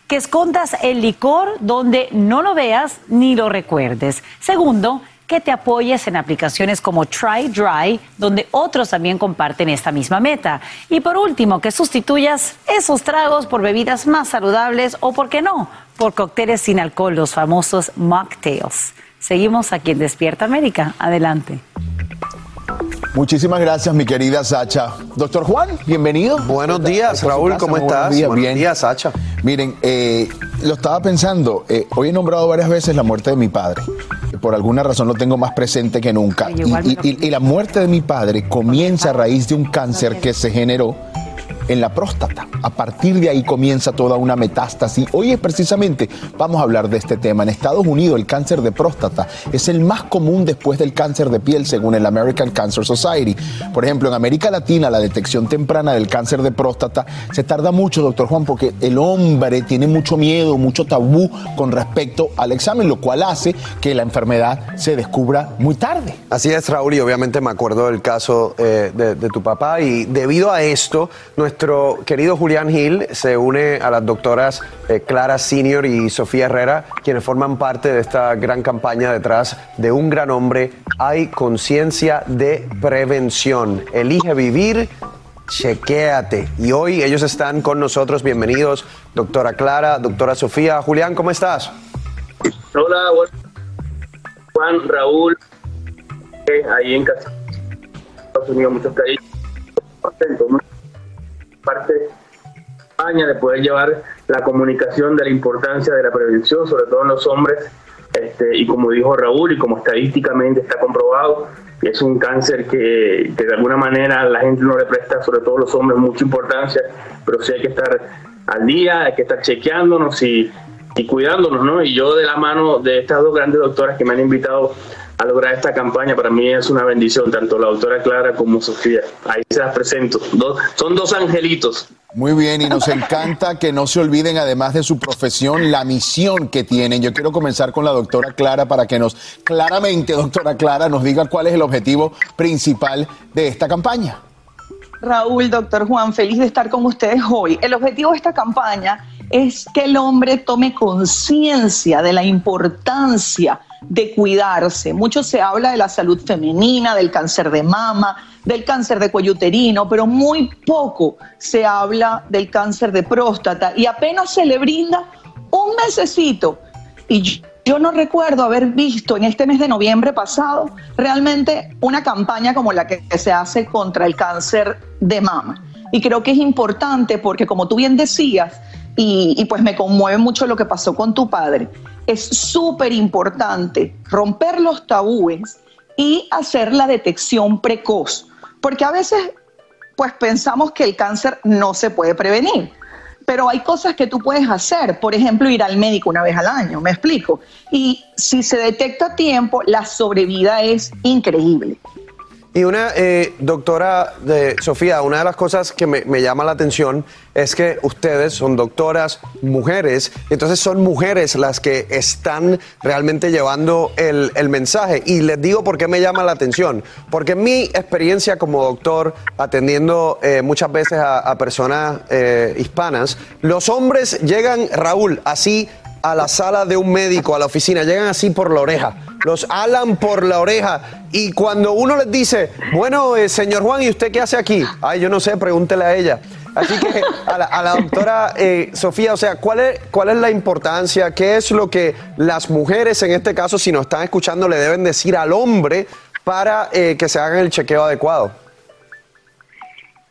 que escondas el licor donde no lo veas ni lo recuerdes. Segundo, te apoyes en aplicaciones como Try Dry, donde otros también comparten esta misma meta. Y por último, que sustituyas esos tragos por bebidas más saludables o, ¿por qué no?, por cócteles sin alcohol, los famosos mocktails. Seguimos aquí en Despierta América. Adelante. Muchísimas gracias, mi querida Sacha. Doctor Juan, bienvenido. Buenos días, Raúl, ¿cómo estás? Buenos días, Bien. Sacha. Miren, eh, lo estaba pensando, eh, hoy he nombrado varias veces la muerte de mi padre. Por alguna razón lo tengo más presente que nunca. y la muerte de mi padre comienza a raíz de un cáncer que se generó en la próstata. A partir de ahí comienza toda una metástasis. Hoy precisamente vamos a hablar de este tema. En Estados Unidos el cáncer de próstata es el más común después del cáncer de piel según el American Cancer Society. Por ejemplo, en América Latina la detección temprana del cáncer de próstata se tarda mucho, doctor Juan, porque el hombre tiene mucho miedo, mucho tabú con respecto al examen, lo cual hace que la enfermedad se descubra muy tarde. Así es, Raúl, y obviamente me acuerdo del caso eh, de, tu papá y debido a esto, nuestro querido Julián Gil se une a las doctoras eh, Clara Senior y Sofía Herrera, quienes forman parte de esta gran campaña detrás de un gran hombre. Hay conciencia de prevención. Elige vivir, chequéate. Y hoy ellos están con nosotros. Bienvenidos, doctora Clara, doctora Sofía. Julián, ¿cómo estás? Hola, Juan, Raúl, eh, ahí en casa. Estados Unidos, muchos cariños parte de España de poder llevar la comunicación de la importancia de la prevención, sobre todo en los hombres, este, y como dijo Raúl, y como estadísticamente está comprobado, es un cáncer que, de alguna manera la gente no le presta, sobre todo los hombres, mucha importancia, pero sí hay que estar al día, hay que estar chequeándonos y y cuidándonos, ¿no? Y yo de la mano de estas dos grandes doctoras que me han invitado a lograr esta campaña, para mí es una bendición, tanto la doctora Clara como Sofía. Ahí se las presento. son dos angelitos. Muy bien, y nos encanta que no se olviden, además de su profesión, la misión que tienen. Yo quiero comenzar con la doctora Clara para que nos, claramente, doctora Clara, nos diga cuál es el objetivo principal de esta campaña. Raúl, doctor Juan, feliz de estar con ustedes hoy. El objetivo de esta campaña es que el hombre tome conciencia de la importancia de cuidarse. Mucho se habla de la salud femenina, del cáncer de mama, del cáncer de cuello uterino, pero muy poco se habla del cáncer de próstata y apenas se le brinda un mesecito. Y yo no recuerdo haber visto en este mes de noviembre pasado realmente una campaña como la que se hace contra el cáncer de mama. Y creo que es importante porque, como tú bien decías, y, pues me conmueve mucho lo que pasó con tu padre, es súper importante romper los tabúes y hacer la detección precoz, porque a veces pues pensamos que el cáncer no se puede prevenir, pero hay cosas que tú puedes hacer, por ejemplo, ir al médico una vez al año, me explico, y si se detecta a tiempo, la sobrevida es increíble. Y una, eh, doctora de Sofía, una de las cosas que me, llama la atención es que ustedes son doctoras mujeres, entonces son mujeres las que están realmente llevando el, mensaje. Y les digo por qué me llama la atención, porque mi experiencia como doctor, atendiendo eh, muchas veces a, personas eh, hispanas, los hombres llegan, Raúl, así a la sala de un médico, a la oficina, llegan así por la oreja, los alan por la oreja y cuando uno les dice, bueno, eh, señor Juan, ¿y usted qué hace aquí? Ay, yo no sé, pregúntele a ella. Así que a la, doctora eh, Sofía, o sea, ¿cuál es, ¿cuál es la importancia? ¿Qué es lo que las mujeres, en este caso, si nos están escuchando, le deben decir al hombre para eh, que se hagan el chequeo adecuado?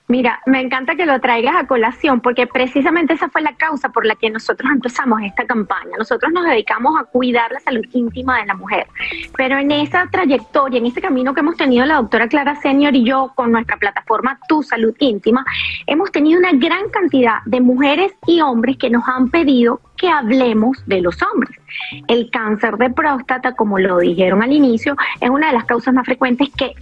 Mira, me encanta que lo traigas a colación porque precisamente esa fue la causa por la que nosotros empezamos esta campaña. Nosotros nos dedicamos a cuidar la salud íntima de la mujer, pero en esa trayectoria, en ese camino que hemos tenido la doctora Clara Senior y yo con nuestra plataforma Tu Salud Íntima, hemos tenido una gran cantidad de mujeres y hombres que nos han pedido que hablemos de los hombres. El cáncer de próstata, como lo dijeron al inicio, es una de las causas más frecuentes que,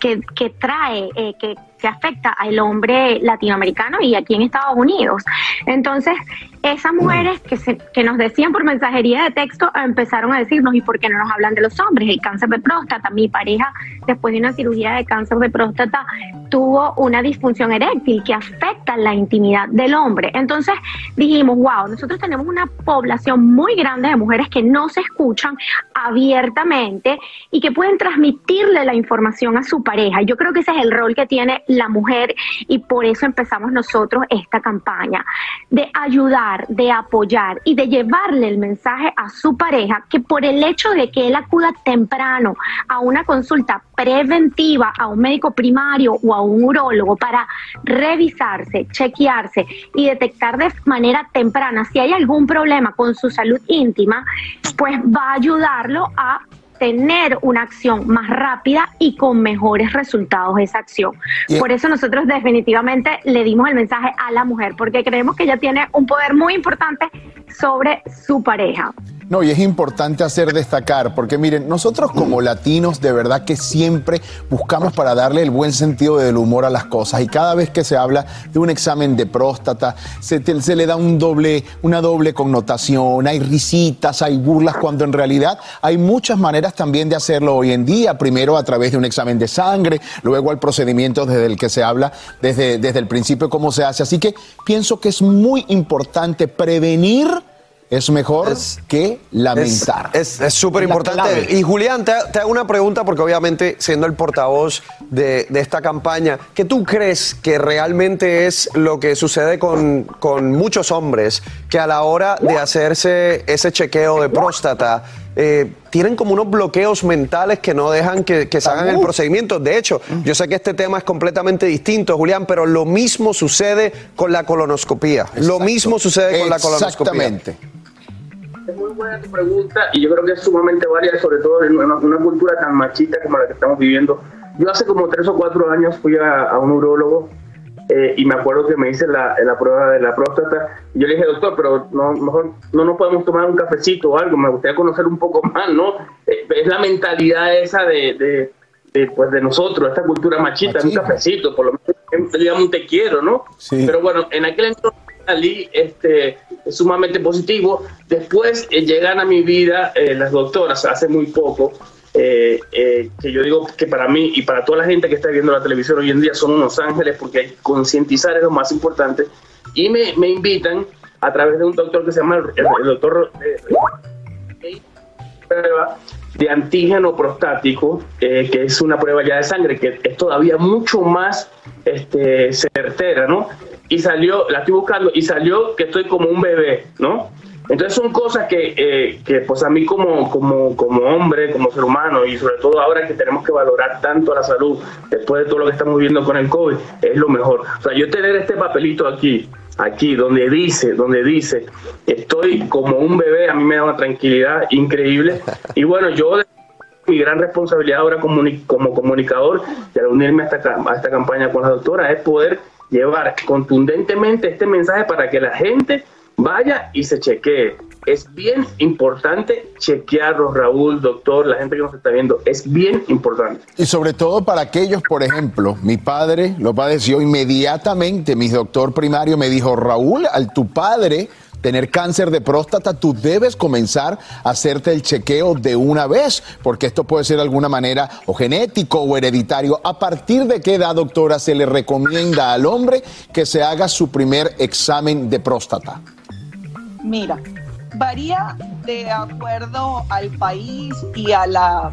que, que trae, eh, que que afecta al hombre latinoamericano y aquí en Estados Unidos. Entonces, esas mujeres que, se, que nos decían por mensajería de texto empezaron a decirnos, ¿y por qué no nos hablan de los hombres? El cáncer de próstata. Mi pareja, después de una cirugía de cáncer de próstata, tuvo una disfunción eréctil que afecta la intimidad del hombre. Entonces dijimos, wow, nosotros tenemos una población muy grande de mujeres que no se escuchan abiertamente y que pueden transmitirle la información a su pareja. Yo creo que ese es el rol que tiene la mujer y por eso empezamos nosotros esta campaña de ayudar, de apoyar y de llevarle el mensaje a su pareja que por el hecho de que él acuda temprano a una consulta preventiva a un médico primario o a un urólogo para revisarse, chequearse y detectar de manera temprana si hay algún problema con su salud íntima, pues va a ayudarlo a tener una acción más rápida y con mejores resultados esa acción. Por eso nosotros definitivamente le dimos el mensaje a la mujer, porque creemos que ella tiene un poder muy importante sobre su pareja. No, y es importante hacer destacar, porque miren, nosotros como latinos de verdad que siempre buscamos para darle el buen sentido del humor a las cosas. Y cada vez que se habla de un examen de próstata, se, le da un doble, una doble connotación, hay risitas, hay burlas, cuando en realidad hay muchas maneras también de hacerlo hoy en día. Primero a través de un examen de sangre, luego el procedimiento desde el que se habla desde, desde el principio cómo se hace. Así que pienso que es muy importante prevenir es mejor que lamentar. Es súper importante. Y Julián, te, hago una pregunta porque obviamente siendo el portavoz de, esta campaña, ¿qué tú crees que realmente es lo que sucede con, muchos hombres que a la hora de hacerse ese chequeo de próstata eh, tienen como unos bloqueos mentales que no dejan que, se hagan el procedimiento. De hecho, yo sé que este tema es completamente distinto, Julián, pero lo mismo sucede con la colonoscopía. Lo mismo sucede con la colonoscopía. Exactamente. Es muy buena tu pregunta y yo creo que es sumamente válida, sobre todo en una, cultura tan machista como la que estamos viviendo. Yo hace como tres o cuatro años fui a, un urólogo eh, y me acuerdo que me hice la, la, prueba de la próstata y yo le dije, doctor, pero no, mejor no nos podemos tomar un cafecito o algo, me gustaría conocer un poco más, ¿no? Eh, es la mentalidad esa de, de, pues de nosotros, esta cultura machista, un cafecito, por lo menos digamos un te quiero, ¿no? Pero bueno, en aquel entonces salí este, sumamente positivo. Después eh, llegan a mi vida las doctoras hace muy poco eh, eh, que yo digo que para mí y para toda la gente que está viendo la televisión hoy en día son unos ángeles porque concientizar es lo más importante y me, me, invitan a través de un doctor que se llama el, doctor eh, de antígeno prostático, que es una prueba ya de sangre, que es todavía mucho más este, certera, ¿no? Y salió, la estoy buscando, y salió que estoy como un bebé, ¿no? Entonces son cosas que, eh, que pues a mí como, como, como hombre, como ser humano y sobre todo ahora que tenemos que valorar tanto la salud después de todo lo que estamos viviendo con el COVID, es lo mejor. O sea, yo tener este papelito aquí, aquí, donde dice, donde dice, estoy como un bebé, a mí me da una tranquilidad increíble. Y bueno, yo mi gran responsabilidad ahora como, como comunicador y al unirme a esta, a esta campaña con la doctora es poder llevar contundentemente este mensaje para que la gente vaya y se chequee. Es bien importante chequearlo, Raúl, doctor, la gente que nos está viendo, es bien importante. Y sobre todo para aquellos, por ejemplo, mi padre lo padeció inmediatamente, mi doctor primario me dijo, Raúl, al tu padre tener cáncer de próstata, tú debes comenzar a hacerte el chequeo de una vez, porque esto puede ser de alguna manera o genético o hereditario. ¿A partir de qué edad, doctora, se le recomienda al hombre que se haga su primer examen de próstata? Mira, varía de acuerdo al país y a la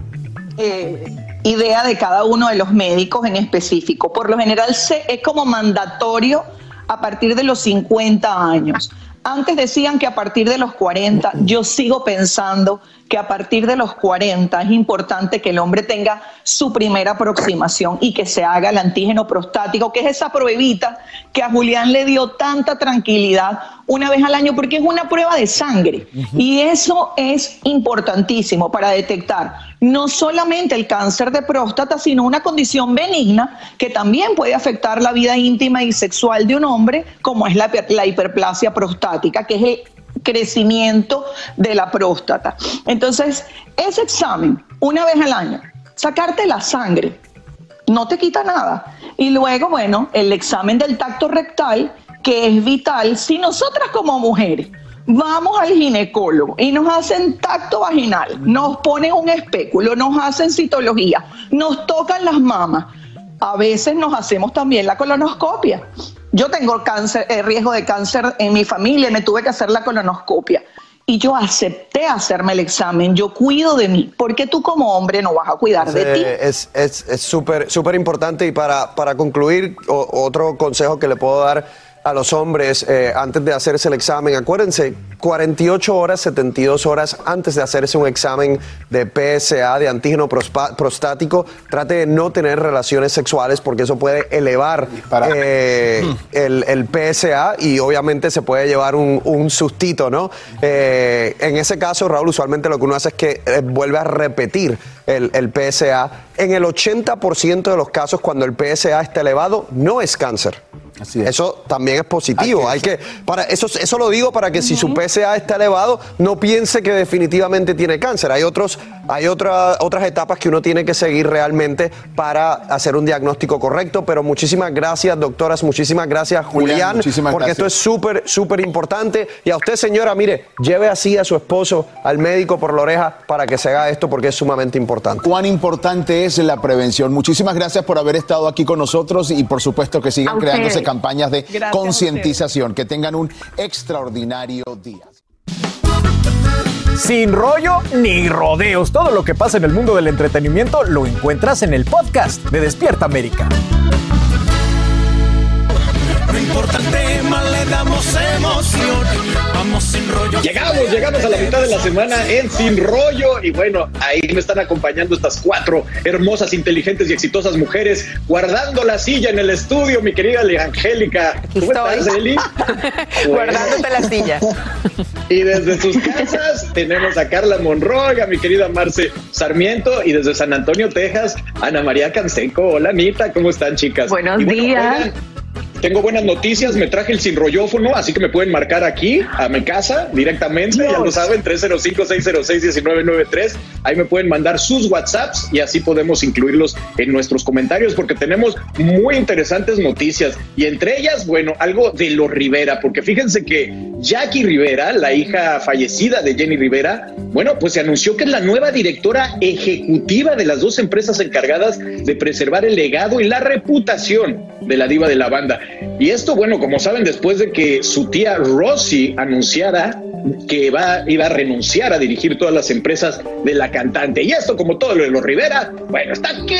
eh, idea de cada uno de los médicos en específico. Por lo general es como mandatorio a partir de los 50 años. Antes decían que a partir de los 40, yo sigo pensando que a partir de los 40 es importante que el hombre tenga su primera aproximación y que se haga el antígeno prostático, que es esa pruebita que a Julián le dio tanta tranquilidad una vez al año, porque es una prueba de sangre. Y eso es importantísimo para detectar no solamente el cáncer de próstata, sino una condición benigna que también puede afectar la vida íntima y sexual de un hombre, como es la, la hiperplasia prostática, que es el crecimiento de la próstata. Entonces, ese examen, una vez al año, sacarte la sangre, no te quita nada. Y luego, bueno, el examen del tacto rectal, que es vital si nosotras como mujeres vamos al ginecólogo y nos hacen tacto vaginal, nos ponen un espéculo, nos hacen citología, nos tocan las mamas. A veces nos hacemos también la colonoscopia. Yo tengo cáncer, eh, riesgo de cáncer en mi familia, me tuve que hacer la colonoscopia. Y yo acepté hacerme el examen, yo cuido de mí, porque tú como hombre no vas a cuidar de ti. Es súper es, súper importante y para, para concluir, otro consejo que le puedo dar a los hombres eh, antes de hacerse el examen. Acuérdense, 48 horas, 72 horas antes de hacerse un examen de PSA, de antígeno prostático, trate de no tener relaciones sexuales porque eso puede elevar eh, el, PSA y obviamente se puede llevar un, sustito, ¿no? Eh, en ese caso, Raúl, usualmente lo que uno hace es que vuelve a repetir el, el PSA. En el 80% de los casos, cuando el PSA está elevado, no es cáncer. Eso también es positivo. Hay que, para eso, eso lo digo para que si su PSA está elevado, no piense que definitivamente tiene cáncer. Hay otros, hay otra, otras etapas que uno tiene que seguir realmente para hacer un diagnóstico correcto. Pero muchísimas gracias, doctoras, muchísimas gracias, Julián, porque esto es súper, súper importante. Y a usted, señora, mire, lleve así a su esposo al médico por la oreja para que se haga esto porque es sumamente importante. Cuán importante es la prevención. Muchísimas gracias por haber estado aquí con nosotros y por supuesto que sigan creándose campañas de concientización. Que tengan un extraordinario día. Sin rollo ni rodeos, todo lo que pasa en el mundo del entretenimiento lo encuentras en el podcast de Despierta América. No importa el tema, le damos emoción sin rollo. Llegamos, llegamos a la mitad de la semana en Sin Rollo. Y bueno, ahí me están acompañando estas cuatro hermosas, inteligentes y exitosas mujeres, guardando la silla en el estudio, mi querida Angélica. ¿Cómo estás, Eli? [laughs] Guardándote la silla. [laughs] Y desde sus casas tenemos a Carla Monroy, a mi querida Marce Sarmiento, y desde San Antonio, Texas, Ana María Canseco. Hola, Anita, ¿cómo están, chicas? Buenos días. Tengo buenas noticias, me traje el sin rollófono, así que me pueden marcar aquí, a mi casa, directamente, ya lo saben, 305-606-1993. Ahí me pueden mandar sus WhatsApps y así podemos incluirlos en nuestros comentarios porque tenemos muy interesantes noticias y entre ellas, bueno, algo de los Rivera, porque fíjense que Jackie Rivera, la hija fallecida de Jenny Rivera, bueno, pues se anunció que es la nueva directora ejecutiva de las dos empresas encargadas de preservar el legado y la reputación de la diva de la banda. Y esto, bueno, como saben, después de que su tía Rosy anunciara que va, iba a renunciar a dirigir todas las empresas de la cantante. Y esto, como todo lo de los Rivera, bueno, está aquí.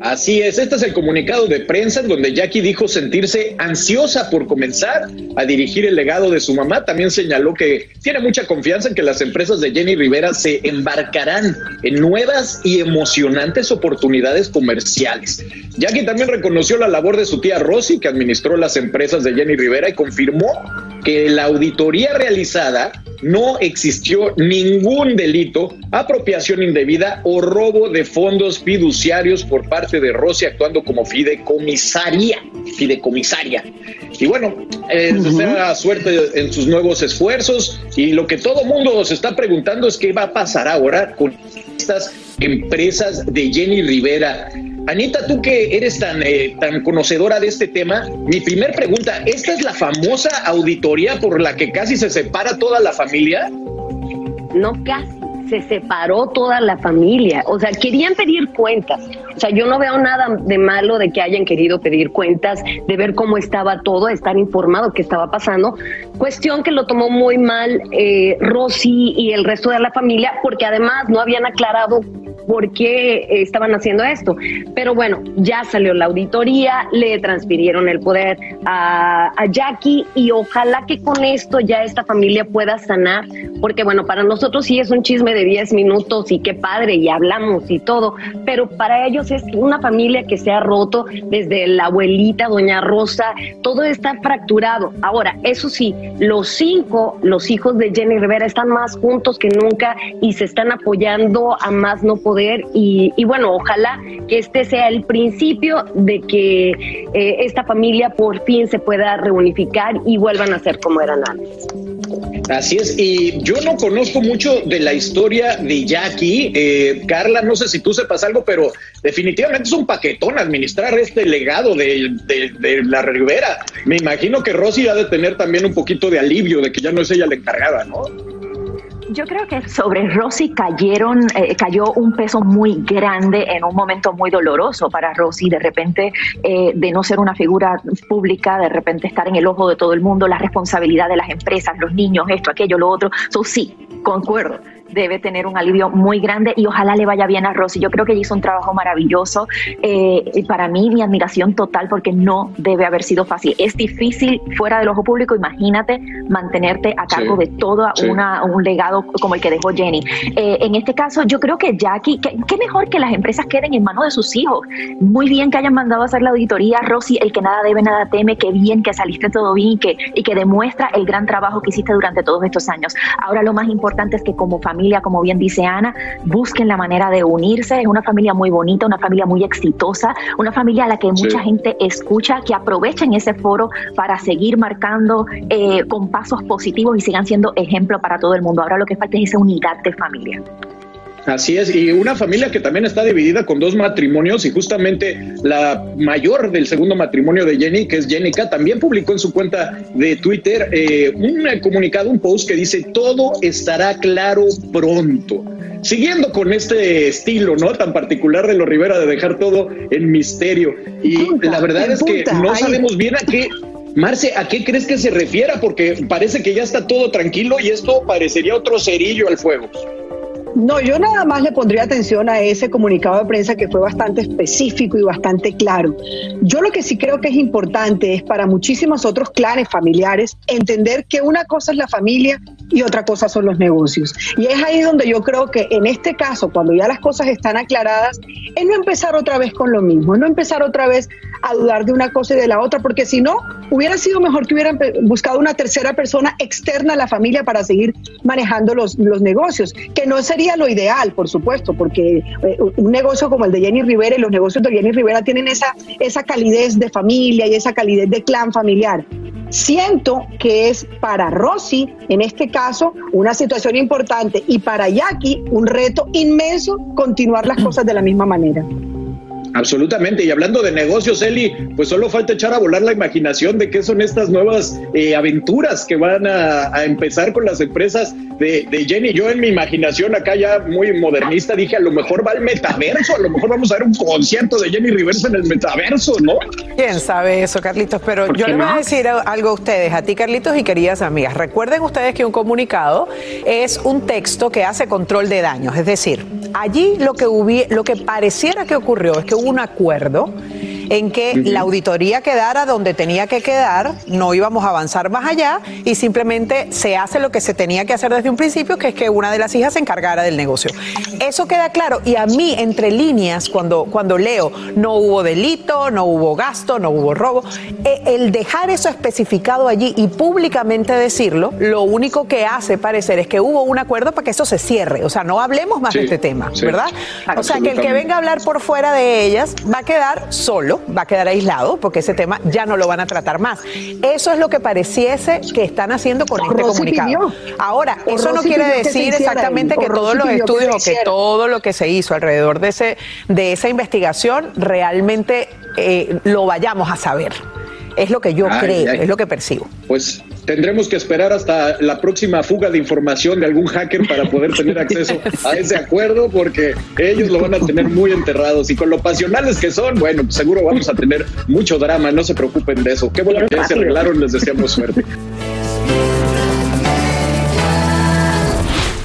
Así es, este es el comunicado de prensa en donde Jackie dijo sentirse ansiosa por comenzar a dirigir el legado de su mamá. También señaló que tiene mucha confianza en que las empresas de Jenny Rivera se embarcarán en nuevas y emocionantes oportunidades comerciales. Jackie también reconoció la labor de su tía Rosy, que administró las empresas de Jenny Rivera, y confirmó que la auditoría realizada no existió ningún delito, apropiación indebida o robo de fondos fiduciarios por parte de Rossi actuando como fideicomisaria, fideicomisaria. Y bueno, eh, suerte en sus nuevos esfuerzos y lo que todo mundo se está preguntando es qué va a pasar ahora con estas empresas de Jenny Rivera. Anita, tú que eres tan, eh, tan conocedora de este tema, mi primer pregunta, ¿esta es la famosa auditoría por la que casi se separa toda la familia? No casi, se separó toda la familia. O sea, querían pedir cuentas. O sea, yo no veo nada de malo de que hayan querido pedir cuentas, de ver cómo estaba todo, estar informado qué estaba pasando. Cuestión que lo tomó muy mal eh, Rosy y el resto de la familia, porque además no habían aclarado por qué estaban haciendo esto. Pero bueno, ya salió la auditoría, le transfirieron el poder a, Jackie y ojalá que con esto ya esta familia pueda sanar, porque bueno, para nosotros sí es un chisme de 10 minutos y qué padre y hablamos y todo, pero para ellos es una familia que se ha roto desde la abuelita, doña Rosa, todo está fracturado. Ahora, eso sí, los cinco, los hijos de Jenny Rivera están más juntos que nunca y se están apoyando a más no poder y, bueno, ojalá que este sea el principio de que eh, esta familia por fin se pueda reunificar y vuelvan a ser como eran antes. Así es, y yo no conozco mucho de la historia de Jackie. Eh, Carla, no sé si tú sepas algo, pero definitivamente es un paquetón administrar este legado de, de la Rivera. Me imagino que Rosy ha de tener también un poquito de alivio de que ya no es ella la encargada, ¿no? Yo creo que sobre Rosy cayeron, eh, cayó un peso muy grande en un momento muy doloroso para Rosy, de repente eh, de no ser una figura pública, de repente estar en el ojo de todo el mundo, la responsabilidad de las empresas, los niños, esto, aquello, lo otro. So, sí, concuerdo debe tener un alivio muy grande y ojalá le vaya bien a Rosy. Yo creo que ella hizo un trabajo maravilloso. Eh, y para mí, mi admiración total porque no debe haber sido fácil. Es difícil fuera del ojo público, imagínate mantenerte a cargo de todo una, un legado como el que dejó Jenny. Eh, en este caso, yo creo que Jackie, qué mejor que las empresas queden en manos de sus hijos. Muy bien que hayan mandado a hacer la auditoría. Rosy, el que nada debe, nada teme. Qué bien que saliste todo bien y que, y que demuestra el gran trabajo que hiciste durante todos estos años. Ahora lo más importante es que como familia como bien dice Ana, busquen la manera de unirse. Es una familia muy bonita, una familia muy exitosa, una familia a la que mucha gente escucha, que aprovechen ese foro para seguir marcando eh, con pasos positivos y sigan siendo ejemplo para todo el mundo. Ahora lo que falta es esa unidad de familia. Así es, y una familia que también está dividida con dos matrimonios y justamente la mayor del segundo matrimonio de Jenny, que es Jenica, también publicó en su cuenta de Twitter eh, un comunicado, un post que dice, todo estará claro pronto. Siguiendo con este estilo, ¿no? Tan particular de los Rivera de dejar todo en misterio. Y la verdad es que no sabemos bien a qué, Marce, ¿a qué crees que se refiera? Porque parece que ya está todo tranquilo y esto parecería otro cerillo al fuego. No, yo nada más le pondría atención a ese comunicado de prensa que fue bastante específico y bastante claro. Yo lo que sí creo que es importante es para muchísimos otros clanes familiares entender que una cosa es la familia y otra cosa son los negocios. Y es ahí donde yo creo que en este caso, cuando ya las cosas están aclaradas, es no empezar otra vez con lo mismo, no empezar otra vez a dudar de una cosa y de la otra, porque si no, hubiera sido mejor que hubieran buscado una tercera persona externa a la familia para seguir manejando los, los negocios, que no sería lo ideal, por supuesto, porque eh, un negocio como el de Jenny Rivera y los negocios de Jenny Rivera tienen esa, esa calidez de familia y esa calidez de clan familiar. Siento que es para Rosy, en este caso, una situación importante y para Jackie un reto inmenso continuar las cosas de la misma manera. Absolutamente. Y hablando de negocios, Eli, pues solo falta echar a volar la imaginación de qué son estas nuevas eh, aventuras que van a, empezar con las empresas de, Jenny. Yo en mi imaginación acá ya muy modernista dije, a lo mejor va al metaverso, a lo mejor vamos a ver un concierto de Jenny Rivers en el metaverso, ¿no? ¿Quién sabe eso, Carlitos? Pero yo le voy a decir algo a ustedes, a ti, Carlitos, y queridas amigas. Recuerden ustedes que un comunicado es un texto que hace control de daños. Es decir, allí lo que, lo que pareciera que ocurrió es que un acuerdo en que la auditoría quedara donde tenía que quedar, no íbamos a avanzar más allá y simplemente se hace lo que se tenía que hacer desde un principio, que es que una de las hijas se encargara del negocio. Eso queda claro y a mí, entre líneas, cuando, cuando leo, no hubo delito, no hubo gasto, no hubo robo, eh, el dejar eso especificado allí y públicamente decirlo, lo único que hace parecer es que hubo un acuerdo para que eso se cierre, o sea, no hablemos más de este tema, ¿verdad? O sea, que el que venga a hablar por fuera de ellas va a quedar solo va a quedar aislado porque ese tema ya no lo van a tratar más. Eso es lo que pareciese que están haciendo con este comunicado. Ahora, eso no quiere decir exactamente que todos los estudios o que todo lo que se hizo alrededor de, ese, de esa investigación realmente eh, lo vayamos a saber. Es lo que yo creo, es lo que percibo. Pues tendremos que esperar hasta la próxima fuga de información de algún hacker para poder tener acceso [laughs] a ese acuerdo, porque ellos lo van a tener muy enterrados. Y con lo pasionales que son, bueno, seguro vamos a tener mucho drama, no se preocupen de eso. Qué bueno que ya se arreglaron, les deseamos suerte. [laughs]